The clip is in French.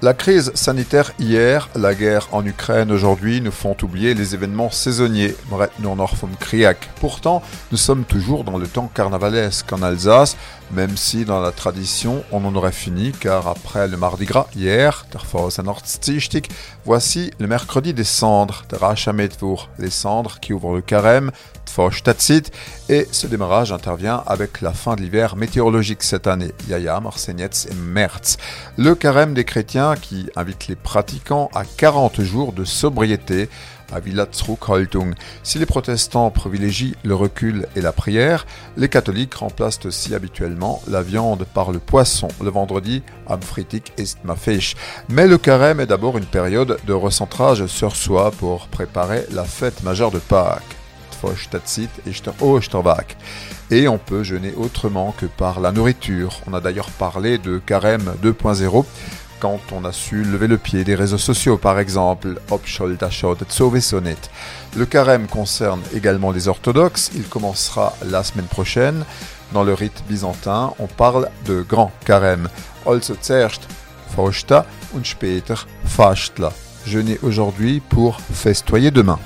la crise sanitaire hier, la guerre en Ukraine aujourd'hui nous font oublier les événements saisonniers. Pourtant, nous sommes toujours dans le temps carnavalesque en Alsace, même si dans la tradition on en aurait fini, car après le Mardi Gras hier, voici le mercredi des cendres, les cendres qui ouvrent le carême, et ce démarrage intervient avec la fin de l'hiver météorologique cette année, Yaya, Marsegnetz et Merz. Le carême des chrétiens qui invite les pratiquants à 40 jours de sobriété à Villatzruckhaltung. Si les protestants privilégient le recul et la prière, les catholiques remplacent aussi habituellement la viande par le poisson le vendredi am Freitag ist. Mais le carême est d'abord une période de recentrage sur soi pour préparer la fête majeure de Pâques. Et on peut jeûner autrement que par la nourriture. On a d'ailleurs parlé de carême 2.0 quand on a su lever le pied des réseaux sociaux par exemple. Le carême concerne également les orthodoxes. Il commencera la semaine prochaine. Dans le rite byzantin, on parle de grand carême. Also. Jeûner aujourd'hui pour festoyer demain.